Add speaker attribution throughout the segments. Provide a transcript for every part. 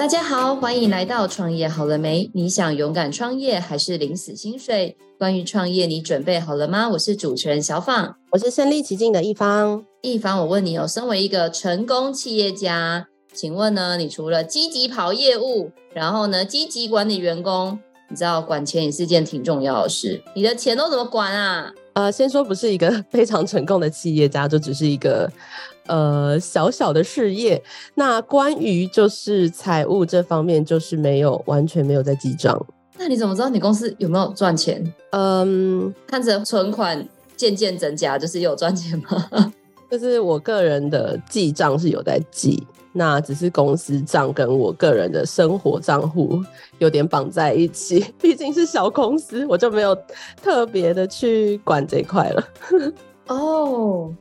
Speaker 1: 大家好，欢迎来到创业好了没？你想勇敢创业还是领死薪水？关于创业，你准备好了吗？我是主持人小放，
Speaker 2: 我是身临其境的一方。
Speaker 1: 一方，我问你哦，身为一个成功企业家，请问呢，你除了积极跑业务，然后呢，积极管理员工，你知道管钱也是件挺重要的事。你的钱都怎么管啊？
Speaker 2: 呃，先说不是一个 非常成功的企业家，就只是一个。呃，小小的事业。那关于就是财务这方面，就是没有完全没有在记账。
Speaker 1: 那你怎么知道你公司有没有赚钱？嗯，看着存款渐渐增加，就是有赚钱吗？
Speaker 2: 就是我个人的记账是有在记，那只是公司账跟我个人的生活账户有点绑在一起，毕竟是小公司，我就没有特别的去管这一块了。
Speaker 1: 哦。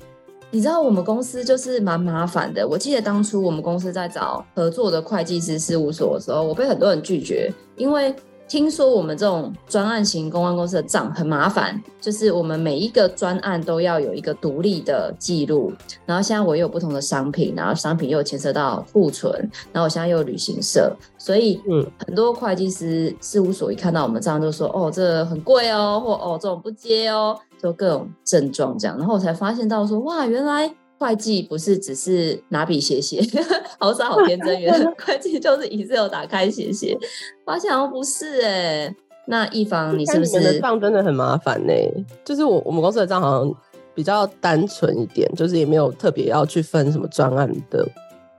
Speaker 1: 你知道我们公司就是蛮麻烦的。我记得当初我们公司在找合作的会计师事务所的时候，我被很多人拒绝，因为听说我们这种专案型公关公司的账很麻烦，就是我们每一个专案都要有一个独立的记录。然后现在我又有不同的商品，然后商品又牵涉到库存，然后我现在又有旅行社，所以嗯，很多会计师事务所一看到我们账就说：“哦，这很贵哦，或哦这种不接哦。”就各种症状这样，然后我才发现到说，哇，原来会计不是只是拿笔写写，好傻好天真，原来会计就是 Excel 打开写写，发现好像不是哎、欸。那一方你是不是
Speaker 2: 账真的很麻烦呢？就是我我们公司的账好像比较单纯一点，就是也没有特别要去分什么专案的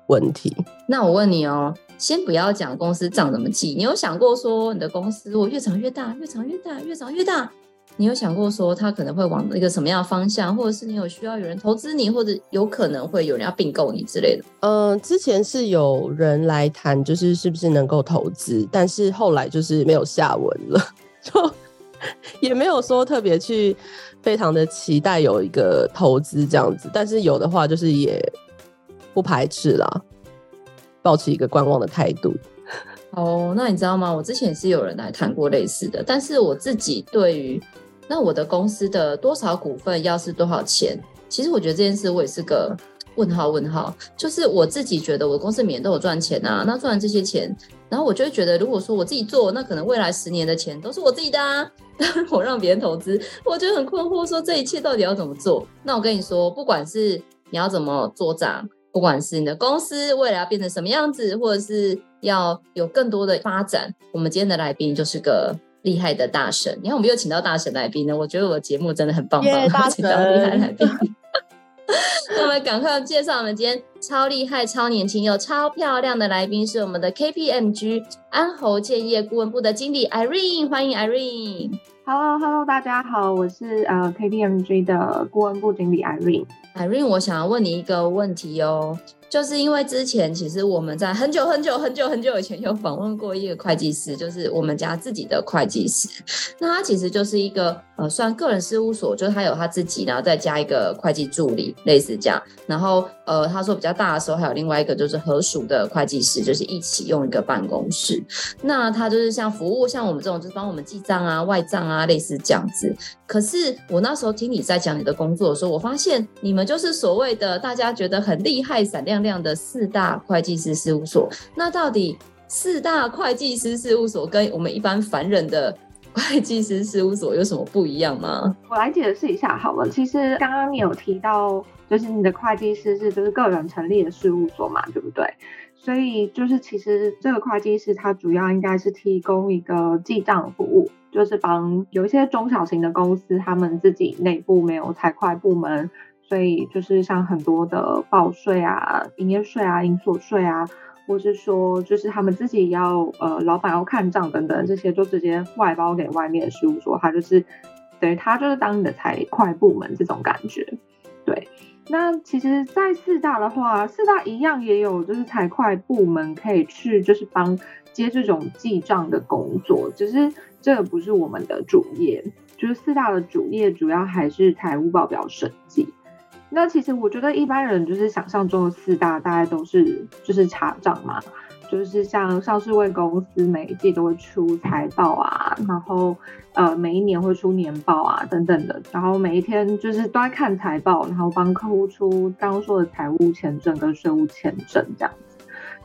Speaker 2: 问题。
Speaker 1: 那我问你哦，先不要讲公司账怎么记，你有想过说你的公司我越长越大，越长越大，越长越大？你有想过说他可能会往一个什么样的方向，或者是你有需要有人投资你，或者有可能会有人要并购你之类的？
Speaker 2: 嗯、呃，之前是有人来谈，就是是不是能够投资，但是后来就是没有下文了，就 也没有说特别去非常的期待有一个投资这样子，但是有的话就是也不排斥啦，抱持一个观望的态度。
Speaker 1: 哦，那你知道吗？我之前是有人来谈过类似的，但是我自己对于。那我的公司的多少股份要是多少钱？其实我觉得这件事我也是个问号问号。就是我自己觉得我公司每年都有赚钱啊，那赚这些钱，然后我就会觉得，如果说我自己做，那可能未来十年的钱都是我自己的啊。我让别人投资，我觉得很困惑，说这一切到底要怎么做？那我跟你说，不管是你要怎么做账，不管是你的公司未来要变成什么样子，或者是要有更多的发展，我们今天的来宾就是个。厉害的大神，你看我们又请到大神来宾呢，我觉得我的节目真的很棒棒，yeah, 大 请到厉害来宾。那我们赶快介绍我们今天超厉害、超年轻又超漂亮的来宾，是我们的 KPMG 安侯建业顾问部的经理 Irene，欢迎 Irene。
Speaker 3: Hello，Hello，hello, 大家好，我是呃 KPMG 的顾问部经理 Irene。
Speaker 1: Irene，我想要问你一个问题哦。就是因为之前其实我们在很久很久很久很久以前有访问过一个会计师，就是我们家自己的会计师。那他其实就是一个呃，算个人事务所，就是他有他自己，然后再加一个会计助理，类似这样。然后呃，他说比较大的时候还有另外一个就是合署的会计师，就是一起用一个办公室。那他就是像服务像我们这种，就是帮我们记账啊、外账啊，类似这样子。可是我那时候听你在讲你的工作的时候，我发现你们就是所谓的大家觉得很厉害、闪亮亮的四大会计师事务所。那到底四大会计师事务所跟我们一般凡人的会计师事务所有什么不一样吗？
Speaker 3: 我来解释一下好了。其实刚刚你有提到，就是你的会计师是就是个人成立的事务所嘛，对不对？所以就是其实这个会计师他主要应该是提供一个记账服务。就是帮有一些中小型的公司，他们自己内部没有财会部门，所以就是像很多的报税啊、营业税啊、营所税啊，或是说就是他们自己要呃老板要看账等等这些，就直接外包给外面的事务所，他就是等于他就是当你的财会部门这种感觉。对，那其实，在四大的话，四大一样也有就是财会部门可以去就是帮接这种记账的工作，只是。这个不是我们的主业，就是四大的主业主要还是财务报表审计。那其实我觉得一般人就是想象中的四大，大概都是就是查账嘛，就是像上市柜公司每一季都会出财报啊，然后呃每一年会出年报啊等等的，然后每一天就是都在看财报，然后帮客户出刚刚说的财务签证跟税务签证这样。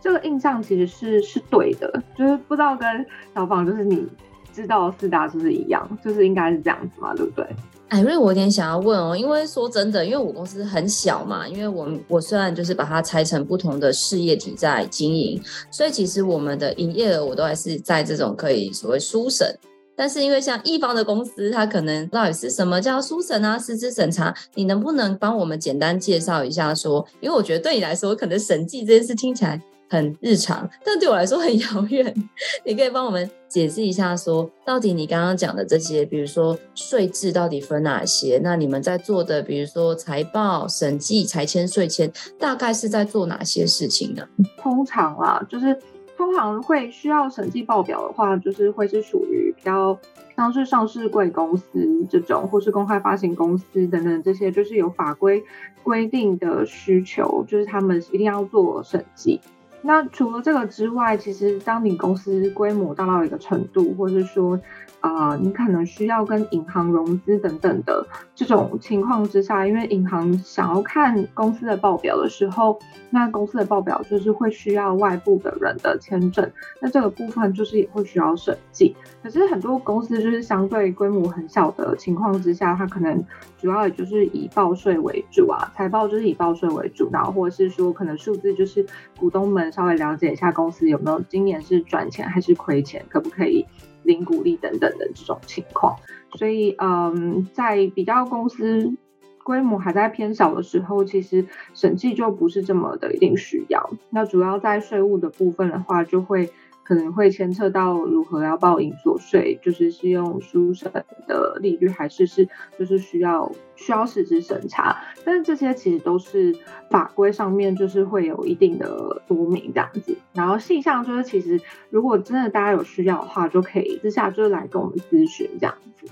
Speaker 3: 这个印象其实是是对的，就是不知道跟小访就是你知道四大是不是一样，就是应该是这样子嘛，对不对？
Speaker 1: 艾瑞，我有点想要问哦，因为说真的，因为我公司很小嘛，因为我我虽然就是把它拆成不同的事业体在经营，所以其实我们的营业额我都还是在这种可以所谓书审。但是因为像一方的公司，它可能到底是什么叫书审啊、实质审查，你能不能帮我们简单介绍一下？说，因为我觉得对你来说，可能审计这件事听起来。很日常，但对我来说很遥远。你可以帮我们解释一下说，到底你刚刚讲的这些，比如说税制到底分哪些？那你们在做的，比如说财报、审计、财签、税签，大概是在做哪些事情呢？
Speaker 3: 通常啊，就是通常会需要审计报表的话，就是会是属于比较像是上市贵公司这种，或是公开发行公司等等这些，就是有法规规定的需求，就是他们一定要做审计。那除了这个之外，其实当你公司规模大到一个程度，或是说，啊、你可能需要跟银行融资等等的这种情况之下，因为银行想要看公司的报表的时候，那公司的报表就是会需要外部的人的签证，那这个部分就是也会需要审计。可是很多公司就是相对规模很小的情况之下，它可能主要也就是以报税为主啊，财报就是以报税为主，然后或者是说可能数字就是股东们稍微了解一下公司有没有今年是赚钱还是亏钱，可不可以。领股利等等的这种情况，所以嗯，在比较公司规模还在偏小的时候，其实审计就不是这么的一定需要。那主要在税务的部分的话，就会。可能会牵扯到如何要报应所税，就是是用书审的利率，还是是就是需要需要实质审查。但是这些其实都是法规上面就是会有一定的说明这样子。然后细项就是其实如果真的大家有需要的话，就可以私下就是来跟我们咨询这样子。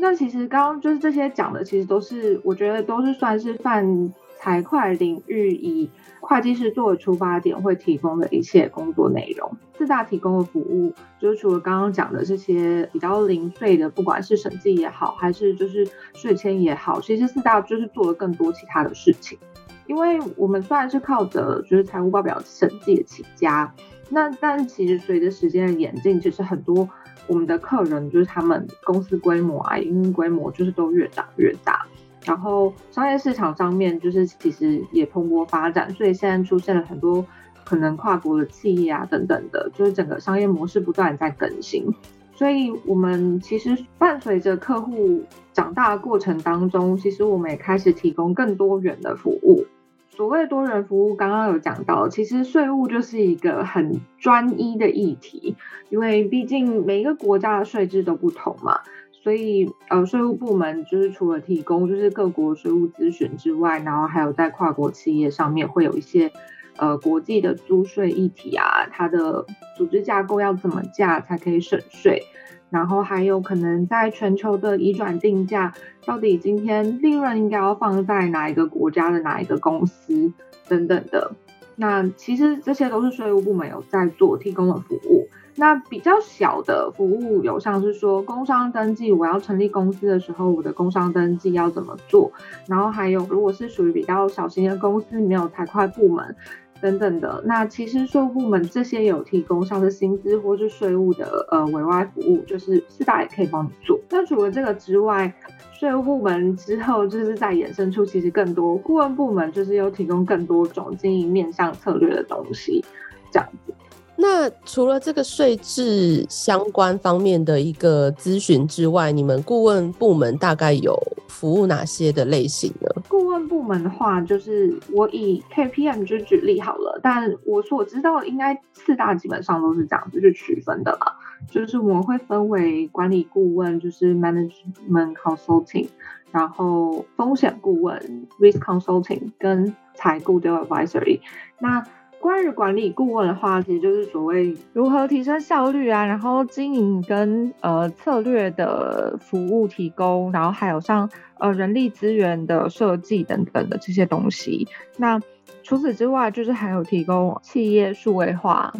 Speaker 3: 那其实刚刚就是这些讲的，其实都是我觉得都是算是犯财会领域以会计师作为出发点会提供的一切工作内容。四大提供的服务，就是除了刚刚讲的这些比较零碎的，不管是审计也好，还是就是税签也好，其实四大就是做了更多其他的事情。因为我们虽然是靠着就是财务报表审计起家，那但其实随着时间的演进，其实很多我们的客人就是他们公司规模啊，营运规模就是都越长越大。然后商业市场上面就是其实也蓬勃发展，所以现在出现了很多可能跨国的企业啊等等的，就是整个商业模式不断在更新。所以我们其实伴随着客户长大的过程当中，其实我们也开始提供更多元的服务。所谓多元服务，刚刚有讲到，其实税务就是一个很专一的议题，因为毕竟每一个国家的税制都不同嘛。所以，呃，税务部门就是除了提供就是各国税务咨询之外，然后还有在跨国企业上面会有一些，呃，国际的租税议题啊，它的组织架构要怎么架才可以省税，然后还有可能在全球的移转定价，到底今天利润应该要放在哪一个国家的哪一个公司等等的，那其实这些都是税务部门有在做提供的服务。那比较小的服务有像是说工商登记，我要成立公司的时候，我的工商登记要怎么做？然后还有如果是属于比较小型的公司，没有财会部门等等的，那其实税务部门这些有提供像是薪资或是税务的呃委外服务，就是四大也可以帮你做。那除了这个之外，税务部门之后就是在衍生出其实更多顾问部门，就是有提供更多种经营面向策略的东西，这样子。
Speaker 2: 那除了这个税制相关方面的一个咨询之外，你们顾问部门大概有服务哪些的类型呢？
Speaker 3: 顾问部门的话，就是我以 KPM 就举例好了，但我所知道应该四大基本上都是这样子去区分的嘛，就是我们会分为管理顾问，就是 Management Consulting，然后风险顾问 Risk Consulting 跟财顾的 Advisory，那关于管理顾问的话，其实就是所谓如何提升效率啊，然后经营跟呃策略的服务提供，然后还有像呃人力资源的设计等等的这些东西。那除此之外，就是还有提供企业数位化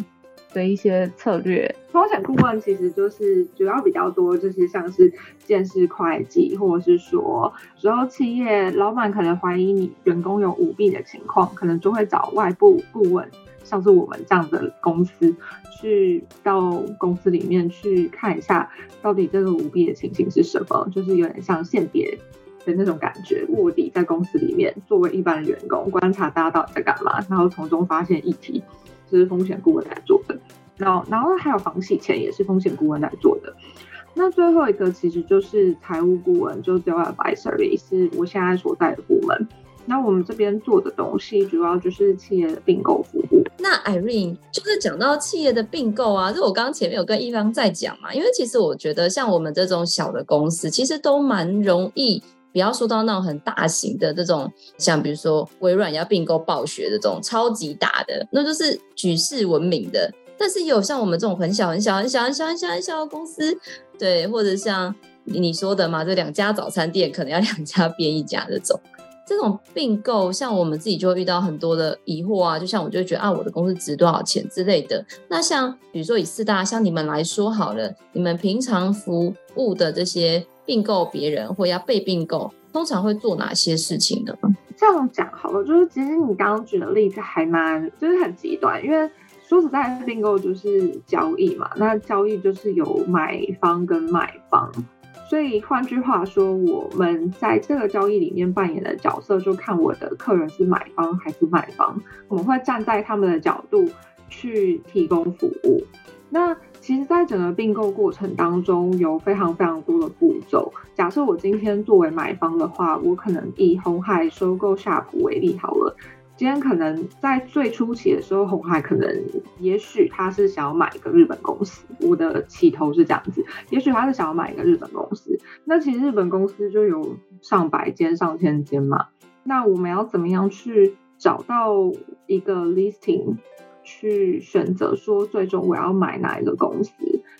Speaker 3: 的一些策略。风险顾问其实就是主要比较多，就是像是鉴识会计，或者是说，时候企业老板可能怀疑你员工有舞弊的情况，可能就会找外部顾问像是我们这样的公司，去到公司里面去看一下，到底这个舞弊的情形是什么，就是有点像间谍的那种感觉，卧底在公司里面，作为一般员工观察大家到底在干嘛，然后从中发现议题，这是风险顾问来做的。然后，然后还有房洗钱也是风险顾问来做的。那最后一个其实就是财务顾问，就是 Debt Advisory，是我现在所在的部门。那我们这边做的东西主要就是企业的并购服务。
Speaker 1: 那 Irene 就是讲到企业的并购啊，就我刚刚前面有跟一方在讲嘛，因为其实我觉得像我们这种小的公司，其实都蛮容易，不要说到那种很大型的这种，像比如说微软要并购暴雪的这种超级大的，那就是举世闻名的。但是有像我们这种很小很小很小很小很小很小的公司，对，或者像你说的嘛，这两家早餐店可能要两家变一家这种。这种并购，像我们自己就会遇到很多的疑惑啊，就像我就觉得啊，我的公司值多少钱之类的。那像比如说以四大像你们来说好了，你们平常服务的这些并购别人或要被并购，通常会做哪些事情呢？
Speaker 3: 这样讲好了，就是其实你刚刚举的例子还蛮就是很极端，因为说实在，并购就是交易嘛，那交易就是有买方跟卖方。所以换句话说，我们在这个交易里面扮演的角色，就看我的客人是买方还是卖方。我们会站在他们的角度去提供服务。那其实，在整个并购过程当中，有非常非常多的步骤。假设我今天作为买方的话，我可能以红海收购夏普为例好了。今天可能在最初期的时候，红海可能也许他是想要买一个日本公司，我的起头是这样子，也许他是想要买一个日本公司。那其实日本公司就有上百间、上千间嘛。那我们要怎么样去找到一个 listing，去选择说最终我要买哪一个公司？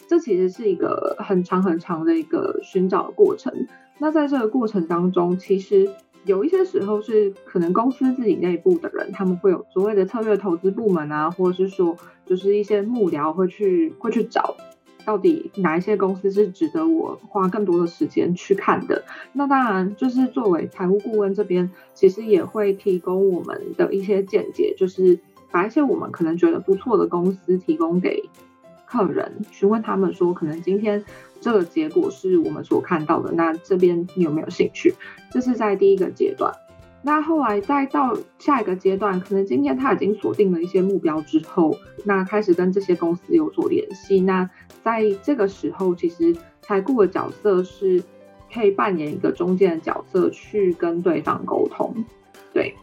Speaker 3: 这其实是一个很长很长的一个寻找的过程。那在这个过程当中，其实。有一些时候是可能公司自己内部的人，他们会有所谓的策略投资部门啊，或者是说就是一些幕僚会去会去找，到底哪一些公司是值得我花更多的时间去看的。那当然就是作为财务顾问这边，其实也会提供我们的一些见解，就是把一些我们可能觉得不错的公司提供给客人，询问他们说，可能今天。这个结果是我们所看到的，那这边你有没有兴趣？这是在第一个阶段。那后来再到下一个阶段，可能今天他已经锁定了一些目标之后，那开始跟这些公司有所联系。那在这个时候，其实财顾的角色是可以扮演一个中间的角色，去跟对方沟通。对。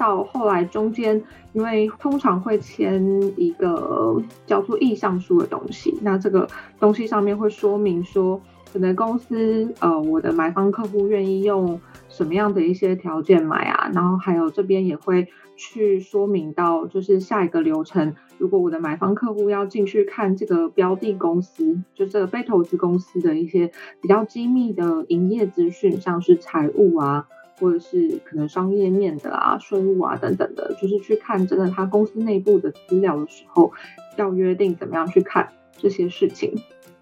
Speaker 3: 到后来中间，因为通常会签一个叫做意向书的东西，那这个东西上面会说明说，可能公司呃我的买方客户愿意用什么样的一些条件买啊，然后还有这边也会去说明到，就是下一个流程，如果我的买方客户要进去看这个标的公司，就这个被投资公司的一些比较机密的营业资讯，像是财务啊。或者是可能商业面的啊、税务啊等等的，就是去看真的他公司内部的资料的时候，要约定怎么样去看这些事情。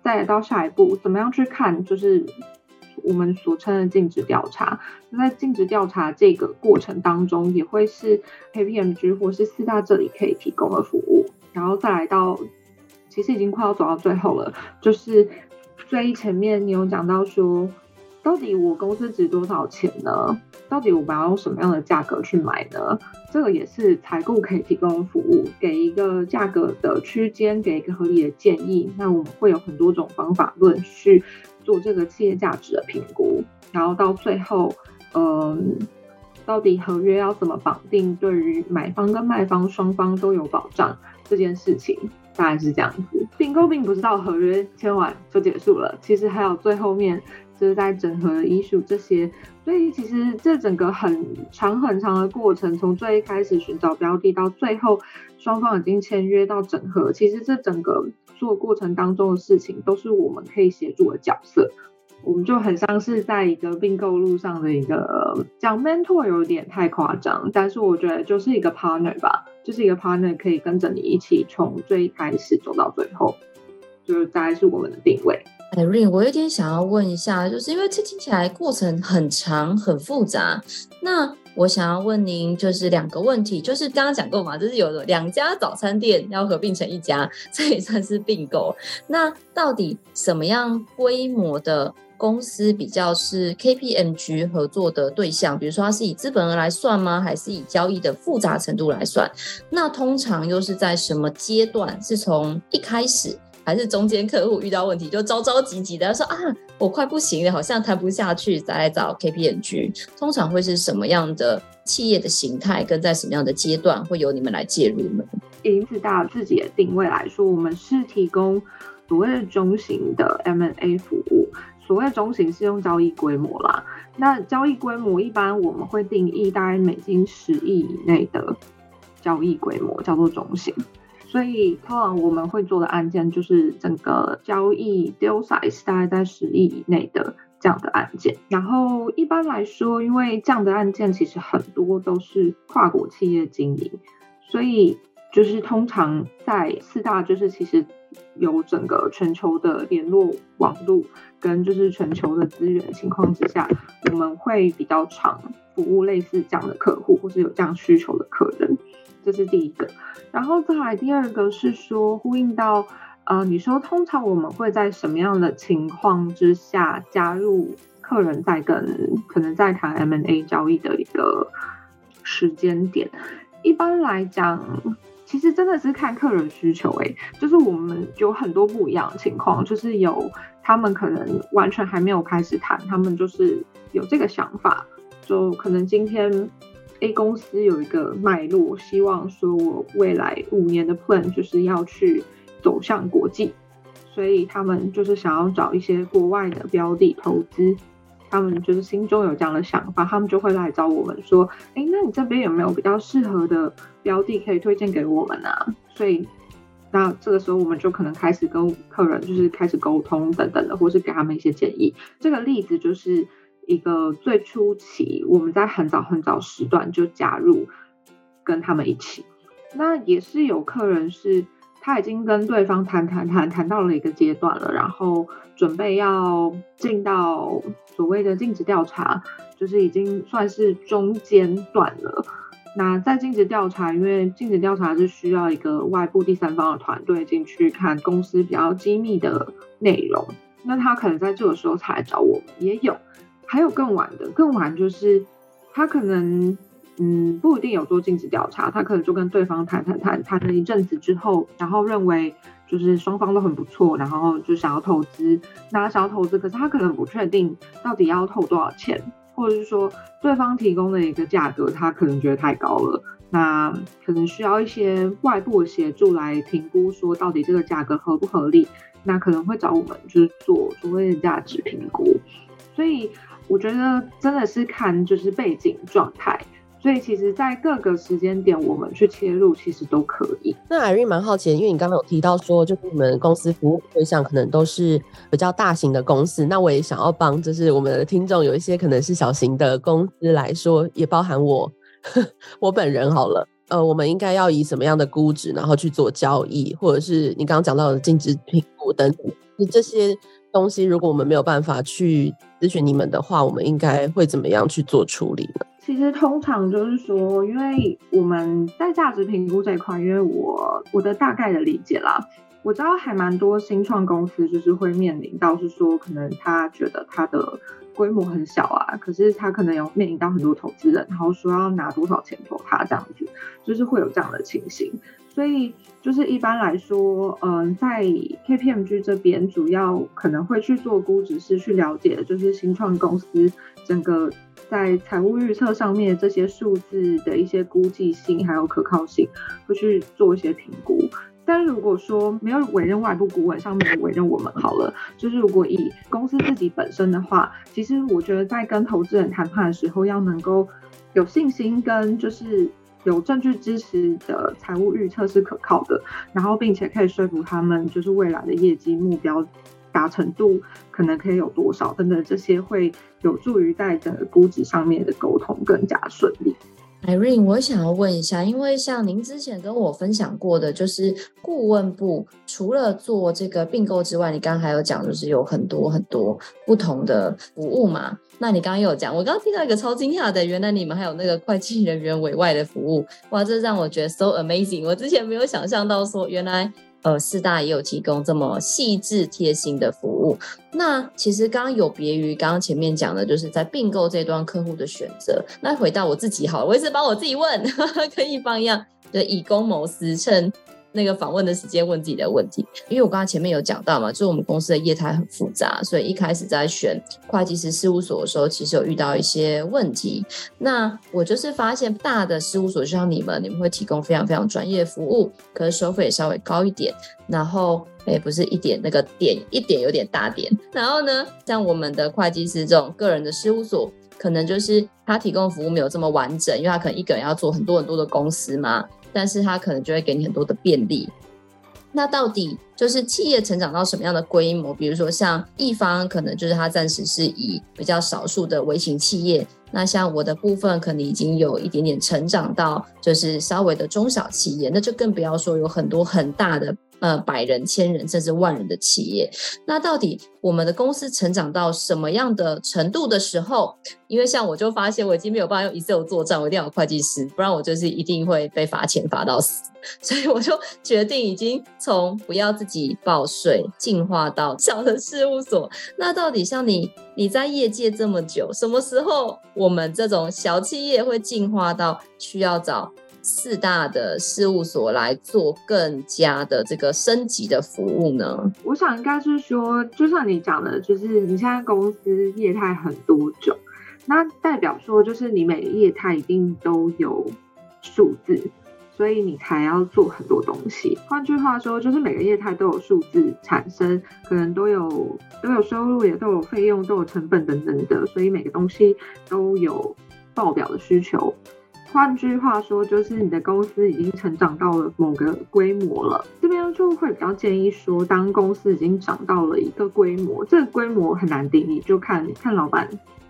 Speaker 3: 再来到下一步，怎么样去看，就是我们所称的尽职调查。那在尽职调查这个过程当中，也会是 KPMG 或是四大这里可以提供的服务。然后再来到，其实已经快要走到最后了，就是最前面你有讲到说。到底我公司值多少钱呢？到底我们要用什么样的价格去买呢？这个也是财顾可以提供服务，给一个价格的区间，给一个合理的建议。那我们会有很多种方法论去做这个企业价值的评估，然后到最后，嗯，到底合约要怎么绑定，对于买方跟卖方双方都有保障这件事情，大概是这样子。并购并不是到合约签完就结束了，其实还有最后面。就是在整合艺术这些，所以其实这整个很长很长的过程，从最一开始寻找标的到最后双方已经签约到整合，其实这整个做过程当中的事情都是我们可以协助的角色。我们就很像是在一个并购路上的一个讲 mentor 有点太夸张，但是我觉得就是一个 partner 吧，就是一个 partner 可以跟着你一起从最开始走到最后，就是大概是我们的定位。
Speaker 1: Irene，我有点想要问一下，就是因为这听起来过程很长很复杂，那我想要问您就是两个问题，就是刚刚讲过嘛，就是有两家早餐店要合并成一家，这也算是并购。那到底什么样规模的公司比较是 KPMG 合作的对象？比如说它是以资本额来算吗？还是以交易的复杂程度来算？那通常又是在什么阶段？是从一开始？还是中间客户遇到问题就着着急急的说啊，我快不行了，好像谈不下去，再来找 KPMG。通常会是什么样的企业的形态，跟在什么样的阶段会由你们来介入呢？
Speaker 3: 以四大自己的定位来说，我们是提供所谓的中型的 M&A 服务。所谓中型是用交易规模啦，那交易规模一般我们会定义大概美金十亿以内的交易规模叫做中型。所以，通常我们会做的案件就是整个交易 deal size 大概在十亿以内的这样的案件。然后，一般来说，因为这样的案件其实很多都是跨国企业经营，所以就是通常在四大就是其实有整个全球的联络网络跟就是全球的资源情况之下，我们会比较常服务类似这样的客户，或是有这样需求的客人。这是第一个，然后再来第二个是说呼应到，呃，你说通常我们会在什么样的情况之下加入客人在跟可能在谈 M N A 交易的一个时间点？一般来讲，其实真的是看客人需求，诶，就是我们有很多不一样的情况，就是有他们可能完全还没有开始谈，他们就是有这个想法，就可能今天。A 公司有一个脉络，希望说我未来五年的 plan 就是要去走向国际，所以他们就是想要找一些国外的标的投资，他们就是心中有这样的想法，他们就会来找我们说，哎，那你这边有没有比较适合的标的可以推荐给我们啊？所以那这个时候我们就可能开始跟客人就是开始沟通等等的，或是给他们一些建议。这个例子就是。一个最初期，我们在很早很早时段就加入，跟他们一起。那也是有客人是，他已经跟对方谈谈谈谈到了一个阶段了，然后准备要进到所谓的尽职调查，就是已经算是中间段了。那在尽职调查，因为尽职调查是需要一个外部第三方的团队进去看公司比较机密的内容，那他可能在这个时候才来找我们，也有。还有更晚的，更晚就是他可能嗯不一定有做尽职调查，他可能就跟对方谈谈谈谈了一阵子之后，然后认为就是双方都很不错，然后就想要投资，那想要投资，可是他可能不确定到底要投多少钱，或者是说对方提供的一个价格，他可能觉得太高了，那可能需要一些外部的协助来评估，说到底这个价格合不合理，那可能会找我们就是做所谓的价值评估，所以。我觉得真的是看就是背景状态，所以其实，在各个时间点，我们去切入其实都可以。
Speaker 2: 那 Irene 蛮好奇的，因为你刚刚有提到说，就是你们公司服务对象可能都是比较大型的公司，那我也想要帮，就是我们的听众有一些可能是小型的公司来说，也包含我 我本人好了。呃，我们应该要以什么样的估值，然后去做交易，或者是你刚刚讲到的净值评估等等，你这些。东西，如果我们没有办法去咨询你们的话，我们应该会怎么样去做处理呢？
Speaker 3: 其实通常就是说，因为我们在价值评估这一块，因为我我的大概的理解啦，我知道还蛮多新创公司就是会面临到是说，可能他觉得他的规模很小啊，可是他可能有面临到很多投资人，然后说要拿多少钱投他这样子，就是会有这样的情形。所以就是一般来说，嗯、在 KPMG 这边主要可能会去做估值，是去了解就是新创公司整个在财务预测上面这些数字的一些估计性还有可靠性，会去做一些评估。但如果说没有委任外部顾问，上面委任我们好了，就是如果以公司自己本身的话，其实我觉得在跟投资人谈判的时候，要能够有信心跟就是。有证据支持的财务预测是可靠的，然后并且可以说服他们，就是未来的业绩目标达成度可能可以有多少等等，这些会有助于在整个估值上面的沟通更加顺利。
Speaker 1: Irene，我想要问一下，因为像您之前跟我分享过的，就是顾问部除了做这个并购之外，你刚刚还有讲，就是有很多很多不同的服务嘛？那你刚刚有讲，我刚刚听到一个超惊讶的，原来你们还有那个会计人员委外的服务，哇，这让我觉得 so amazing，我之前没有想象到说原来。呃，四大也有提供这么细致贴心的服务。那其实刚刚有别于刚刚前面讲的，就是在并购这段客户的选择。那回到我自己好了，我一直帮我自己问，呵呵跟一方一样，就以公谋私，趁。那个访问的时间问自己的问题，因为我刚刚前面有讲到嘛，就是我们公司的业态很复杂，所以一开始在选会计师事务所的时候，其实有遇到一些问题。那我就是发现大的事务所就像你们，你们会提供非常非常专业的服务，可是收费也稍微高一点。然后，哎，不是一点那个点一点有点大点。然后呢，像我们的会计师这种个人的事务所，可能就是他提供服务没有这么完整，因为他可能一个人要做很多很多的公司嘛。但是它可能就会给你很多的便利。那到底就是企业成长到什么样的规模？比如说像一方，可能就是他暂时是以比较少数的微型企业。那像我的部分，可能已经有一点点成长到就是稍微的中小企业。那就更不要说有很多很大的。呃，百人、千人甚至万人的企业，那到底我们的公司成长到什么样的程度的时候？因为像我就发现，我已经没有办法用 Excel 做账，我一定要有会计师，不然我就是一定会被罚钱罚到死。所以我就决定，已经从不要自己报税，进化到小的事务所。那到底像你，你在业界这么久，什么时候我们这种小企业会进化到需要找？四大的事务所来做更加的这个升级的服务呢？
Speaker 3: 我想应该是说，就像你讲的，就是你现在公司业态很多种，那代表说就是你每个业态一定都有数字，所以你才要做很多东西。换句话说，就是每个业态都有数字产生，可能都有都有收入，也都有费用，都有成本等等的，所以每个东西都有报表的需求。换句话说，就是你的公司已经成长到了某个规模了。这边就会比较建议说，当公司已经长到了一个规模，这个规模很难定义，就看看老板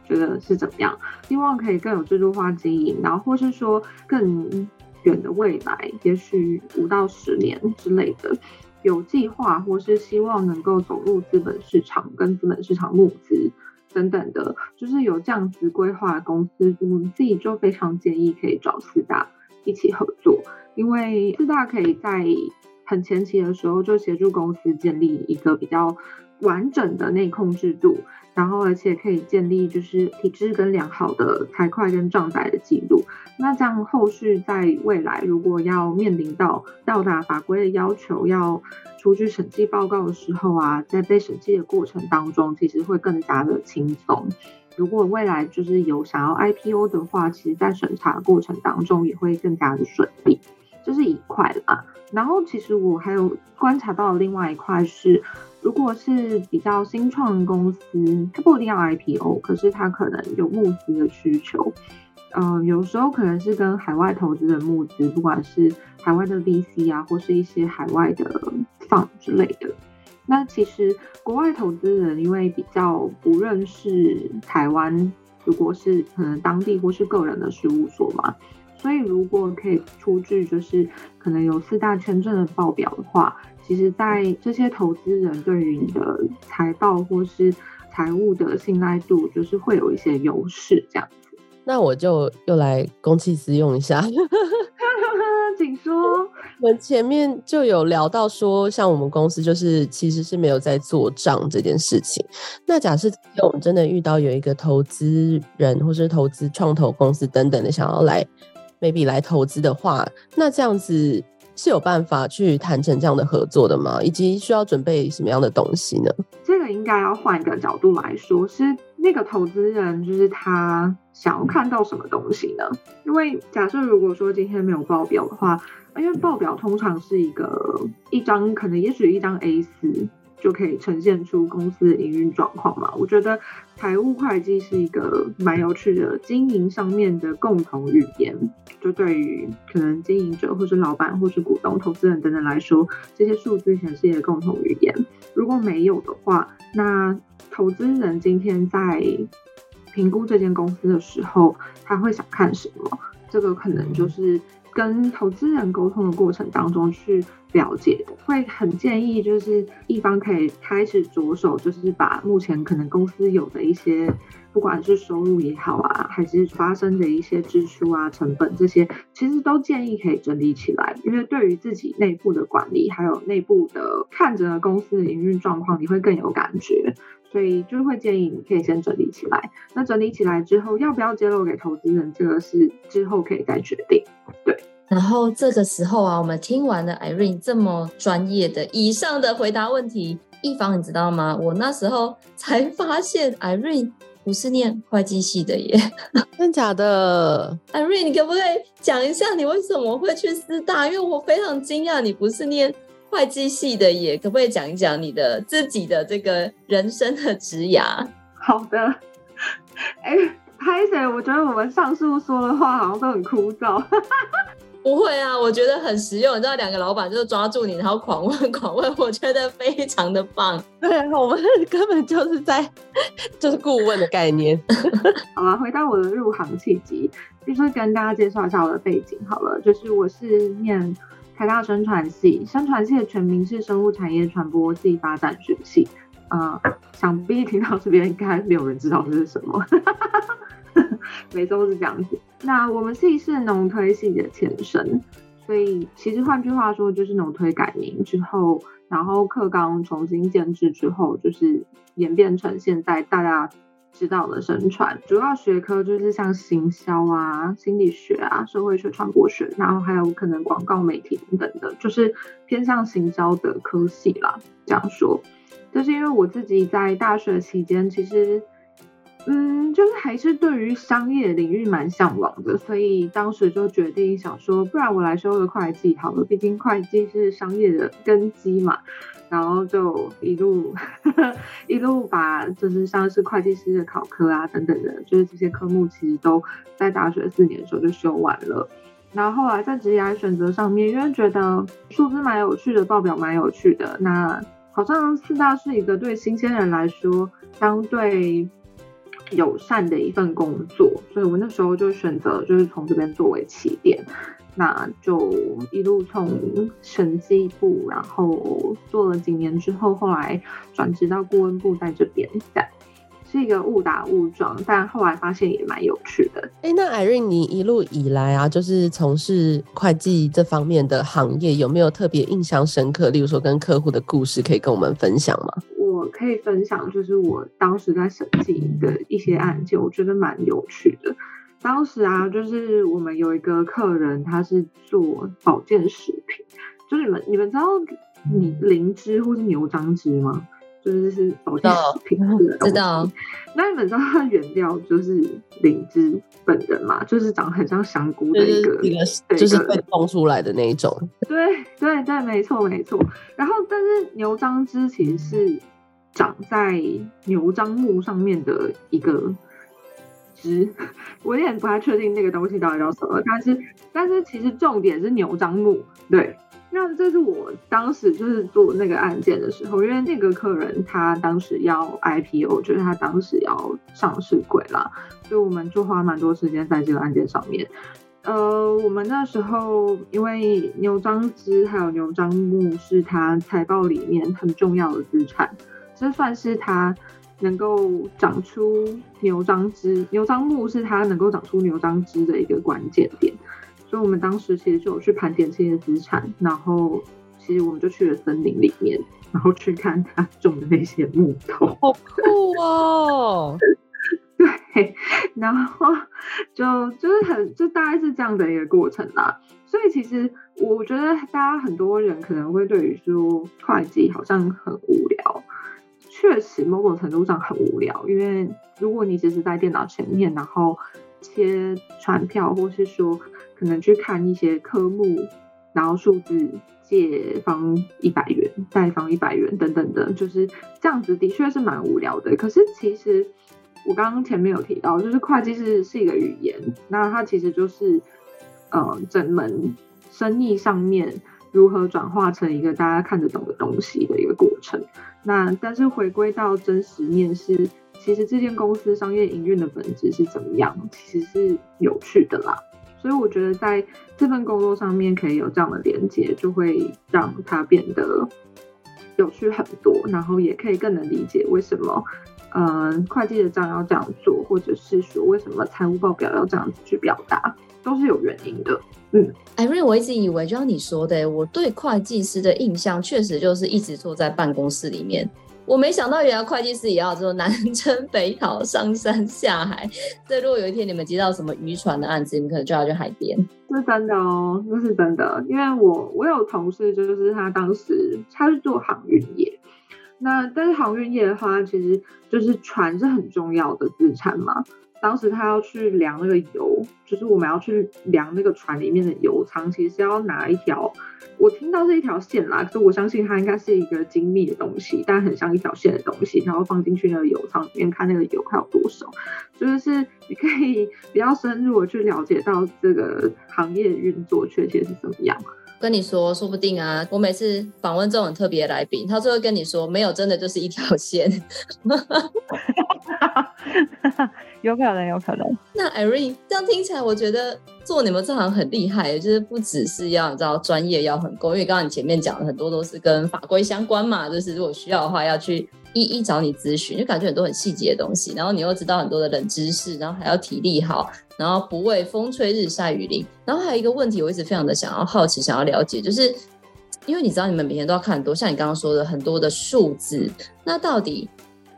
Speaker 3: 觉得是怎么样。希望可以更有制度化经营，然后或是说更远的未来，也许五到十年之类的，有计划或是希望能够走入资本市场，跟资本市场募资。等等的，就是有这样子规划的公司，我们自己就非常建议可以找四大一起合作，因为四大可以在很前期的时候就协助公司建立一个比较完整的内控制度，然后而且可以建立就是体制跟良好的财会跟账载的记录。那这样后续在未来如果要面临到到达法规的要求，要出具审计报告的时候啊，在被审计的过程当中，其实会更加的轻松。如果未来就是有想要 IPO 的话，其实在审查的过程当中也会更加的顺利。这是一块啦。然后其实我还有观察到另外一块是，如果是比较新创公司，它不一定要 IPO，可是它可能有募资的需求。嗯、有时候可能是跟海外投资人募资，不管是海外的 VC 啊，或是一些海外的 fund 之类的。那其实国外投资人因为比较不认识台湾，如果是可能当地或是个人的事务所嘛，所以如果可以出具就是可能有四大签证的报表的话，其实在这些投资人对于你的财报或是财务的信赖度，就是会有一些优势这样子。
Speaker 2: 那我就又来公器私用一下，
Speaker 3: 请说。
Speaker 2: 我们前面就有聊到说，像我们公司就是其实是没有在做账这件事情。那假设我们真的遇到有一个投资人或是投资创投公司等等的想要来 maybe 来投资的话，那这样子是有办法去谈成这样的合作的吗？以及需要准备什么样的东西呢？
Speaker 3: 这个应该要换一个角度来说，是那个投资人就是他。想要看到什么东西呢？因为假设如果说今天没有报表的话，因为报表通常是一个一张，可能也许一张 A4 就可以呈现出公司营运状况嘛。我觉得财务会计是一个蛮有趣的经营上面的共同语言，就对于可能经营者或是老板或是股东、投资人等等来说，这些数字全是一个共同语言。如果没有的话，那投资人今天在评估这间公司的时候，他会想看什么？这个可能就是跟投资人沟通的过程当中去了解，会很建议就是一方可以开始着手，就是把目前可能公司有的一些。不管是收入也好啊，还是发生的一些支出啊、成本这些，其实都建议可以整理起来，因为对于自己内部的管理，还有内部的看着公司的营运状况，你会更有感觉。所以就会建议你可以先整理起来。那整理起来之后，要不要揭露给投资人，这个是之后可以再决定。对。
Speaker 1: 然后这个时候啊，我们听完了 Irene 这么专业的以上的回答问题，一方你知道吗？我那时候才发现 Irene。不是念会计系的耶，
Speaker 2: 真假的
Speaker 1: ？Irene，你可不可以讲一下你为什么会去师大？因为我非常惊讶，你不是念会计系的耶，可不可以讲一讲你的自己的这个人生的职涯？
Speaker 3: 好的，哎、欸，拍谢，我觉得我们上述说的话好像都很枯燥。
Speaker 1: 不会啊，我觉得很实用。你知道，两个老板就是抓住你，然后狂问狂问，我觉得非常的棒。
Speaker 2: 对啊，我们根本就是在 就是顾问的概念。
Speaker 3: 好了，回到我的入行契机，就是跟大家介绍一下我的背景。好了，就是我是念台大生传系，生传系的全名是生物产业传播暨发展学系。啊、呃，想必听到这边应该没有人知道这是什么。每周是这样子。那我们系是农推系的前身，所以其实换句话说，就是农推改名之后，然后课纲重新建制之后，就是演变成现在大家知道的生传。主要学科就是像行销啊、心理学啊、社会学、传播学，然后还有可能广告媒体等等的，就是偏向行销的科系啦。这样说，就是因为我自己在大学期间，其实。嗯，就是还是对于商业领域蛮向往的，所以当时就决定想说，不然我来修个会计好了，毕竟会计是商业的根基嘛。然后就一路呵呵 一路把就是像是会计师的考科啊等等的，就是这些科目其实都在大学四年的时候就修完了。然后后来在职业选择上面，因为觉得数字蛮有趣的，报表蛮有趣的，那好像四大是一个对新鲜人来说相对。友善的一份工作，所以我那时候就选择就是从这边作为起点，那就一路从审计部，然后做了几年之后，后来转职到顾问部，在这边在，是一个误打误撞，但后来发现也蛮有趣的。
Speaker 2: 哎，那艾瑞你一路以来啊，就是从事会计这方面的行业，有没有特别印象深刻？例如说跟客户的故事，可以跟我们分享吗？
Speaker 3: 我可以分享，就是我当时在审计的一些案件，我觉得蛮有趣的。当时啊，就是我们有一个客人，他是做保健食品，就是你们你们知道你灵芝或是牛樟芝吗？就是是保健食品的东西。知道。那你们知道它原料就是灵芝本人嘛？就是长得很像香菇的一个，
Speaker 2: 一个就是被烘出来的那一种。
Speaker 3: 对对对，没错没错。然后，但是牛樟芝其实是。长在牛樟木上面的一个枝，我有点不太确定那个东西到底叫什么，但是但是其实重点是牛樟木。对，那这是我当时就是做那个案件的时候，因为那个客人他当时要 IPO，就是他当时要上市柜啦，所以我们就花蛮多时间在这个案件上面。呃，我们那时候因为牛樟枝还有牛樟木是他财报里面很重要的资产。这算是它能够长出牛樟枝，牛樟木是它能够长出牛樟枝的一个关键点。所以，我们当时其实就有去盘点这些资产，然后其实我们就去了森林里面，然后去看它种的那些木头，
Speaker 2: 好酷哦！
Speaker 3: 对，然后就就是很，就大概是这样的一个过程啦。所以，其实我觉得大家很多人可能会对于说会计好像很无聊。确实，某种程度上很无聊，因为如果你只是在电脑前面，然后切传票，或是说可能去看一些科目，然后数字借方一百元，贷方一百元等等的，就是这样子，的确是蛮无聊的。可是其实我刚刚前面有提到，就是会计是是一个语言，那它其实就是呃整门生意上面。如何转化成一个大家看得懂的东西的一个过程？那但是回归到真实面试，其实这间公司商业营运的本质是怎么样？其实是有趣的啦。所以我觉得在这份工作上面可以有这样的连接，就会让它变得有趣很多，然后也可以更能理解为什么，嗯、呃，会计的账要这样做，或者是说为什么财务报表要这样子去表达，都是有原因的。嗯
Speaker 1: ，Irene，我一直以为就像你说的，我对会计师的印象确实就是一直坐在办公室里面。我没想到，原来会计师也要做南征北讨、上山下海。所以，如果有一天你们接到什么渔船的案子，你们可能就要去海边。
Speaker 3: 是真的哦，那是真的。因为我我有同事，就是他当时他是做航运业，那但是航运业的话，其实就是船是很重要的资产嘛。当时他要去量那个油，就是我们要去量那个船里面的油舱，其实是要拿一条。我听到是一条线啦，可是我相信它应该是一个精密的东西，但很像一条线的东西，然后放进去那个油舱里面看那个油还有多少，就是 你可以比较深入的去了解到这个行业运作确切是怎么样。
Speaker 1: 跟你说，说不定啊，我每次访问这种特别来宾，他就会跟你说，没有，真的就是一条线。
Speaker 4: 有可能，有可能。
Speaker 1: 那 Irene 这样听起来，我觉得做你们这行很厉害，就是不只是要你知道专业要很够，因为刚刚你前面讲的很多都是跟法规相关嘛，就是如果需要的话要去一一找你咨询，就感觉很多很细节的东西，然后你又知道很多的冷知识，然后还要体力好，然后不畏风吹日晒雨淋。然后还有一个问题，我一直非常的想要好奇，想要了解，就是因为你知道你们每天都要看很多，像你刚刚说的很多的数字，那到底？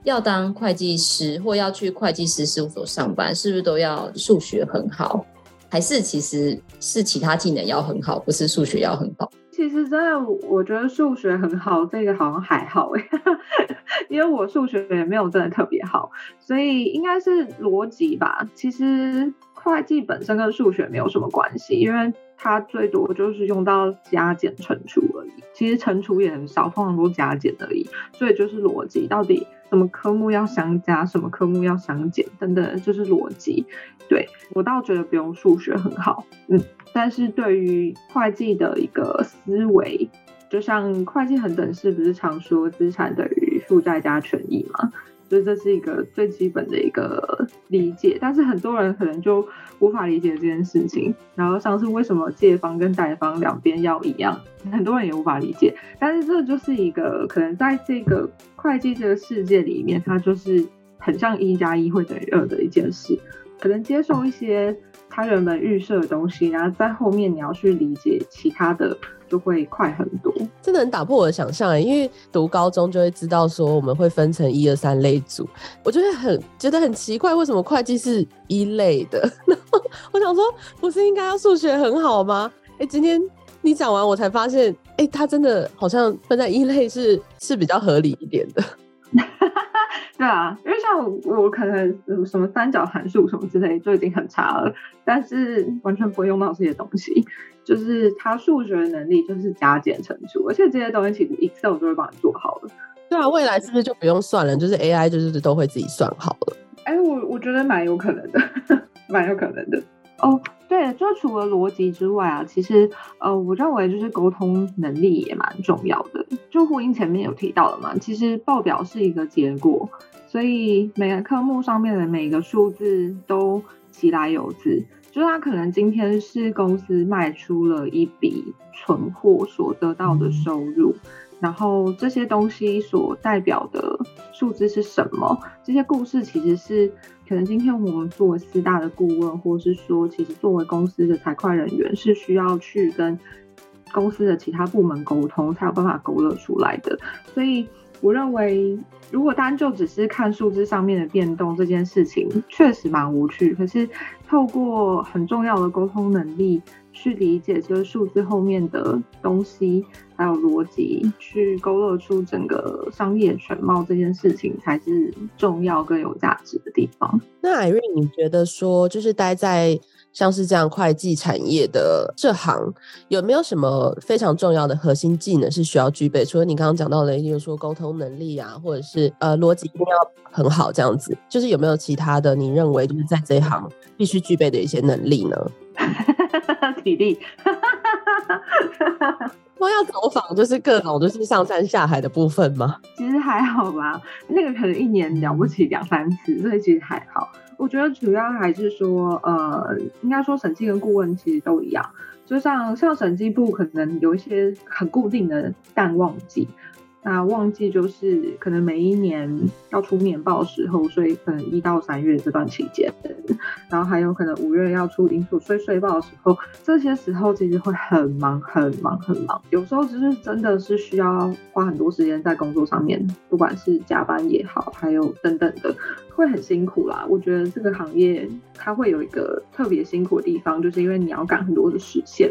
Speaker 1: 要当会计师或要去会计师事务所上班，是不是都要数学很好？还是其实是其他技能要很好，不是数学要很好？
Speaker 3: 其实真的，我觉得数学很好，这个好像还好哎，因为我数学也没有真的特别好，所以应该是逻辑吧。其实会计本身跟数学没有什么关系，因为它最多就是用到加减乘除而已。其实乘除也很少，通常都加减而已。所以就是逻辑，到底。什么科目要相加，什么科目要相减，等等，就是逻辑。对，我倒觉得不用数学很好，嗯，但是对于会计的一个思维，就像会计恒等式不是常说资产等于负债加权益嘛？所以这是一个最基本的一个理解，但是很多人可能就无法理解这件事情。然后像是为什么借方跟贷方两边要一样，很多人也无法理解。但是这就是一个可能在这个会计这个世界里面，它就是很像一加一会等于二的一件事。可能接受一些他原本预设的东西，然后在后面你要去理解其他的。就会快很多，
Speaker 2: 真的很打破我的想象！因为读高中就会知道说我们会分成一二三类组，我就会很觉得很奇怪，为什么会计是一类的？我想说，不是应该要数学很好吗？哎，今天你讲完，我才发现，哎，他真的好像分在一类是是比较合理一点的。
Speaker 3: 对啊，因为像我，我可能什么三角函数什么之类就已经很差了，但是完全不会用到这些东西。就是他数学能力就是加减乘除，而且这些东西其实 Excel 就会帮你做好了。
Speaker 2: 对啊，未来是不是就不用算了？就是 AI 就是都会自己算好了。
Speaker 3: 哎、欸，我我觉得蛮有可能的，蛮有可能的。哦，对，就除了逻辑之外啊，其实呃，我认为就是沟通能力也蛮重要的。就呼应前面有提到的嘛，其实报表是一个结果，所以每个科目上面的每个数字都其来有自。就是他可能今天是公司卖出了一笔存货所得到的收入，然后这些东西所代表的数字是什么？这些故事其实是可能今天我们作为四大的顾问，或是说其实作为公司的财会人员，是需要去跟公司的其他部门沟通，才有办法勾勒出来的。所以我认为，如果单就只是看数字上面的变动，这件事情确实蛮无趣。可是透过很重要的沟通能力去理解这个数字后面的东西，还有逻辑，去勾勒出整个商业全貌，这件事情才是重要更有价值的地方。
Speaker 2: 那 Irene，你觉得说，就是待在像是这样会计产业的这行，有没有什么非常重要的核心技能是需要具备？除了你刚刚讲到的，例如说沟通能力啊，或者是呃逻辑一定要很好这样子，就是有没有其他的你认为就是在这一行必须具备的一些能力呢？
Speaker 3: 体力，
Speaker 2: 说要走访就是各种就是上山下海的部分吗？
Speaker 3: 其实还好吧，那个可能一年了不起两三次，所以其实还好。我觉得主要还是说，呃，应该说审计跟顾问其实都一样，就像像审计部可能有一些很固定的淡旺季。那旺季就是可能每一年要出年报的时候，所以可能一到三月这段期间，然后还有可能五月要出营所税税报的时候，这些时候其实会很忙很忙很忙，有时候就是真的是需要花很多时间在工作上面，不管是加班也好，还有等等的，会很辛苦啦。我觉得这个行业它会有一个特别辛苦的地方，就是因为你要赶很多的时限，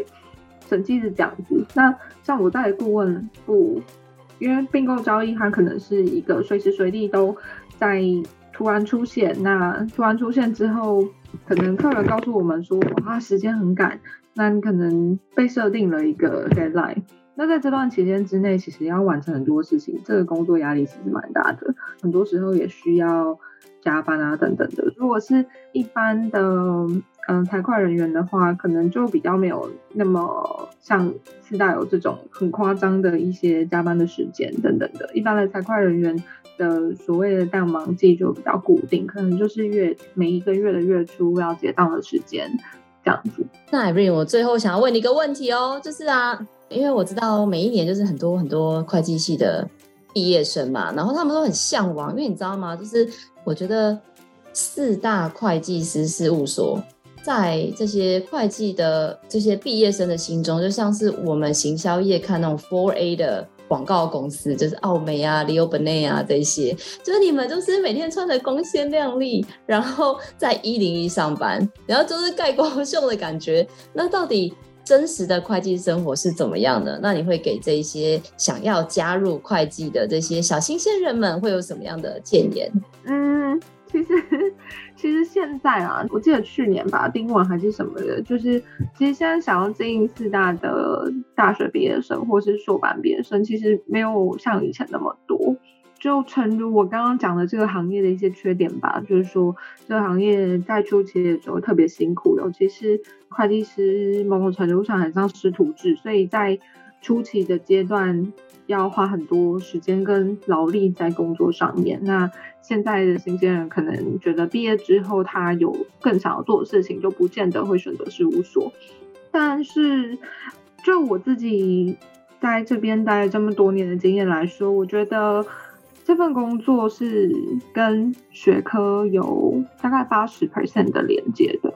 Speaker 3: 审计是这样子。那像我在顾问部。因为并购交易，它可能是一个随时随地都在突然出现。那突然出现之后，可能客人告诉我们说，哇，时间很赶，那你可能被设定了一个 deadline。那在这段期间之内，其实要完成很多事情，这个工作压力其实蛮大的，很多时候也需要加班啊等等的。如果是一般的。嗯，财会人员的话，可能就比较没有那么像四大有这种很夸张的一些加班的时间等等的。一般的财会人员的所谓的淡忙季就比较固定，可能就是月每一个月的月初要结账的时间这样子。
Speaker 1: 那 Irene，我最后想要问你一个问题哦，就是啊，因为我知道每一年就是很多很多会计系的毕业生嘛，然后他们都很向往，因为你知道吗？就是我觉得四大会计师事务所。在这些会计的这些毕业生的心中，就像是我们行销业看那种 Four A 的广告公司，就是奥美啊、Leo Burnett 啊这些，就是你们都是每天穿的光鲜亮丽，然后在一零一上班，然后就是盖光秀的感觉。那到底真实的会计生活是怎么样的？那你会给这些想要加入会计的这些小新鲜人们会有什么样的建言？
Speaker 3: 嗯。其实，其实现在啊，我记得去年吧，丁文还是什么的，就是其实现在想要进四大的大学毕业生或是硕班毕业生，其实没有像以前那么多。就诚如我刚刚讲的这个行业的一些缺点吧，就是说这个行业在初期的时候特别辛苦，尤其是会计师某种程度上很像师徒制，所以在初期的阶段。要花很多时间跟劳力在工作上面。那现在的新鲜人可能觉得毕业之后他有更想要做的事情，就不见得会选择事务所。但是就我自己在这边待这么多年的经验来说，我觉得这份工作是跟学科有大概八十 percent 的连接的。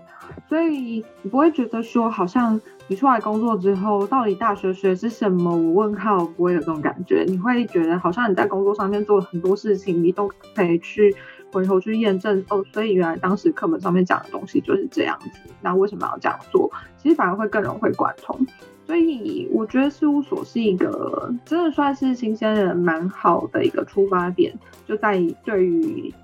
Speaker 3: 所以你不会觉得说，好像你出来工作之后，到底大学学的是什么？我问号，不会有这种感觉。你会觉得好像你在工作上面做了很多事情，你都可以去回头去验证哦。所以原来当时课本上面讲的东西就是这样子。那为什么要这样做？其实反而会更容会贯通。所以我觉得事务所是一个真的算是新鲜人蛮好的一个出发点，就在于对于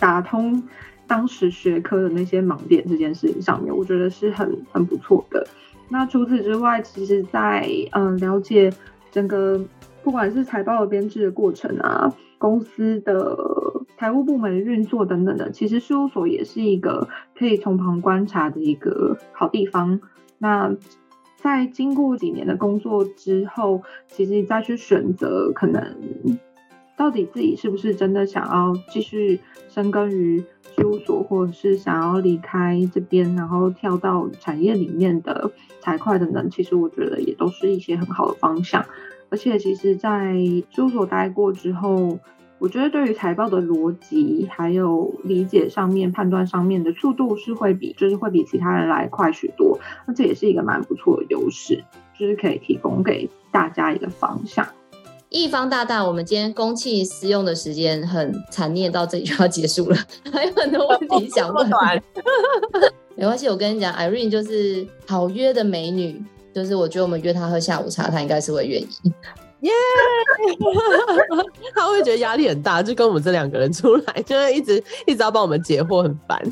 Speaker 3: 打通。当时学科的那些盲点这件事情上面，我觉得是很很不错的。那除此之外，其实在嗯了解整个不管是财报的编制的过程啊，公司的财务部门运作等等的，其实事务所也是一个可以从旁观察的一个好地方。那在经过几年的工作之后，其实再去选择可能。到底自己是不是真的想要继续深耕于事务所，或者是想要离开这边，然后跳到产业里面的财会的呢？其实我觉得也都是一些很好的方向。而且其实，在事务所待过之后，我觉得对于财报的逻辑还有理解上面、判断上面的速度是会比，就是会比其他人来快许多。那这也是一个蛮不错的优势，就是可以提供给大家一个方向。
Speaker 1: 一方大大，我们今天公器私用的时间很惨念，到这里就要结束了，还有很多问题想问。没关系，我跟你讲，Irene 就是好约的美女，就是我觉得我们约她喝下午茶，她应该是会愿意。耶!
Speaker 2: 她会觉得压力很大，就跟我们这两个人出来，就是一直一直要帮我们解惑，很烦。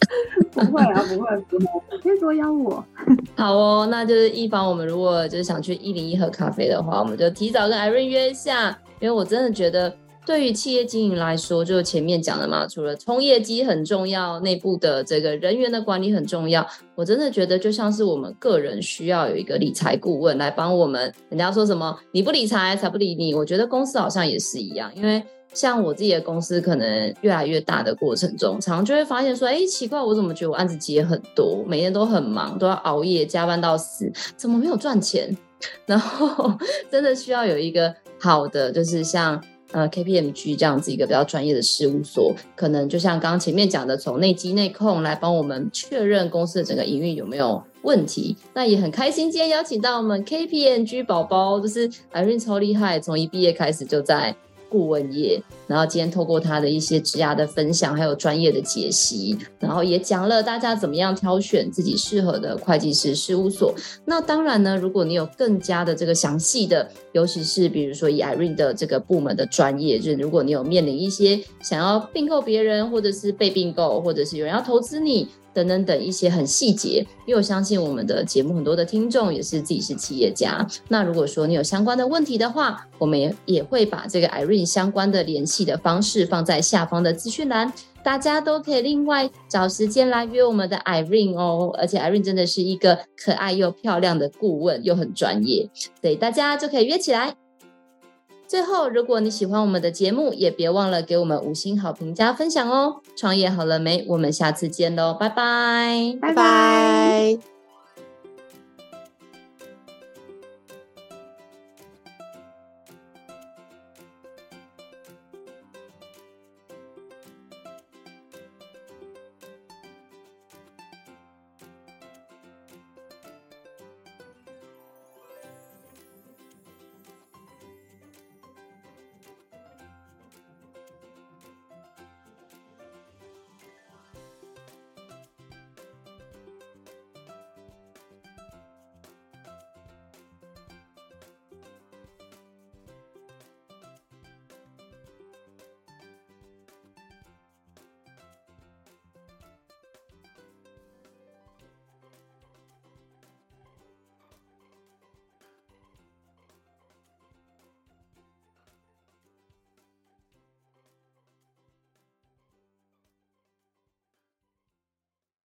Speaker 3: 不会啊，不会，不会，可以多邀我。
Speaker 1: 好哦，那就是一方，我们如果就是想去一零一喝咖啡的话，我们就提早跟 Irene 约一下，因为我真的觉得，对于企业经营来说，就前面讲的嘛，除了冲业绩很重要，内部的这个人员的管理很重要，我真的觉得就像是我们个人需要有一个理财顾问来帮我们。人家说什么你不理财，财不理你，我觉得公司好像也是一样，因为。像我自己的公司可能越来越大的过程中，常常就会发现说，哎，奇怪，我怎么觉得我案子接很多，每天都很忙，都要熬夜加班到死，怎么没有赚钱？然后真的需要有一个好的，就是像。呃，KPMG 这样子一个比较专业的事务所，可能就像刚刚前面讲的，从内稽内控来帮我们确认公司的整个营运有没有问题。那也很开心，今天邀请到我们 KPMG 宝宝，就是 Irene 超厉害，从一毕业开始就在。顾问业，然后今天透过他的一些职涯的分享，还有专业的解析，然后也讲了大家怎么样挑选自己适合的会计师事务所。那当然呢，如果你有更加的这个详细的，尤其是比如说以 Irene 的这个部门的专业，就是如果你有面临一些想要并购别人，或者是被并购，或者是有人要投资你。等等等一些很细节，因为我相信我们的节目很多的听众也是自己是企业家。那如果说你有相关的问题的话，我们也也会把这个 Irene 相关的联系的方式放在下方的资讯栏，大家都可以另外找时间来约我们的 Irene 哦。而且 Irene 真的是一个可爱又漂亮的顾问，又很专业，所以大家就可以约起来。最后，如果你喜欢我们的节目，也别忘了给我们五星好评加分享哦！创业好了没？我们下次见喽，拜拜，
Speaker 3: 拜拜。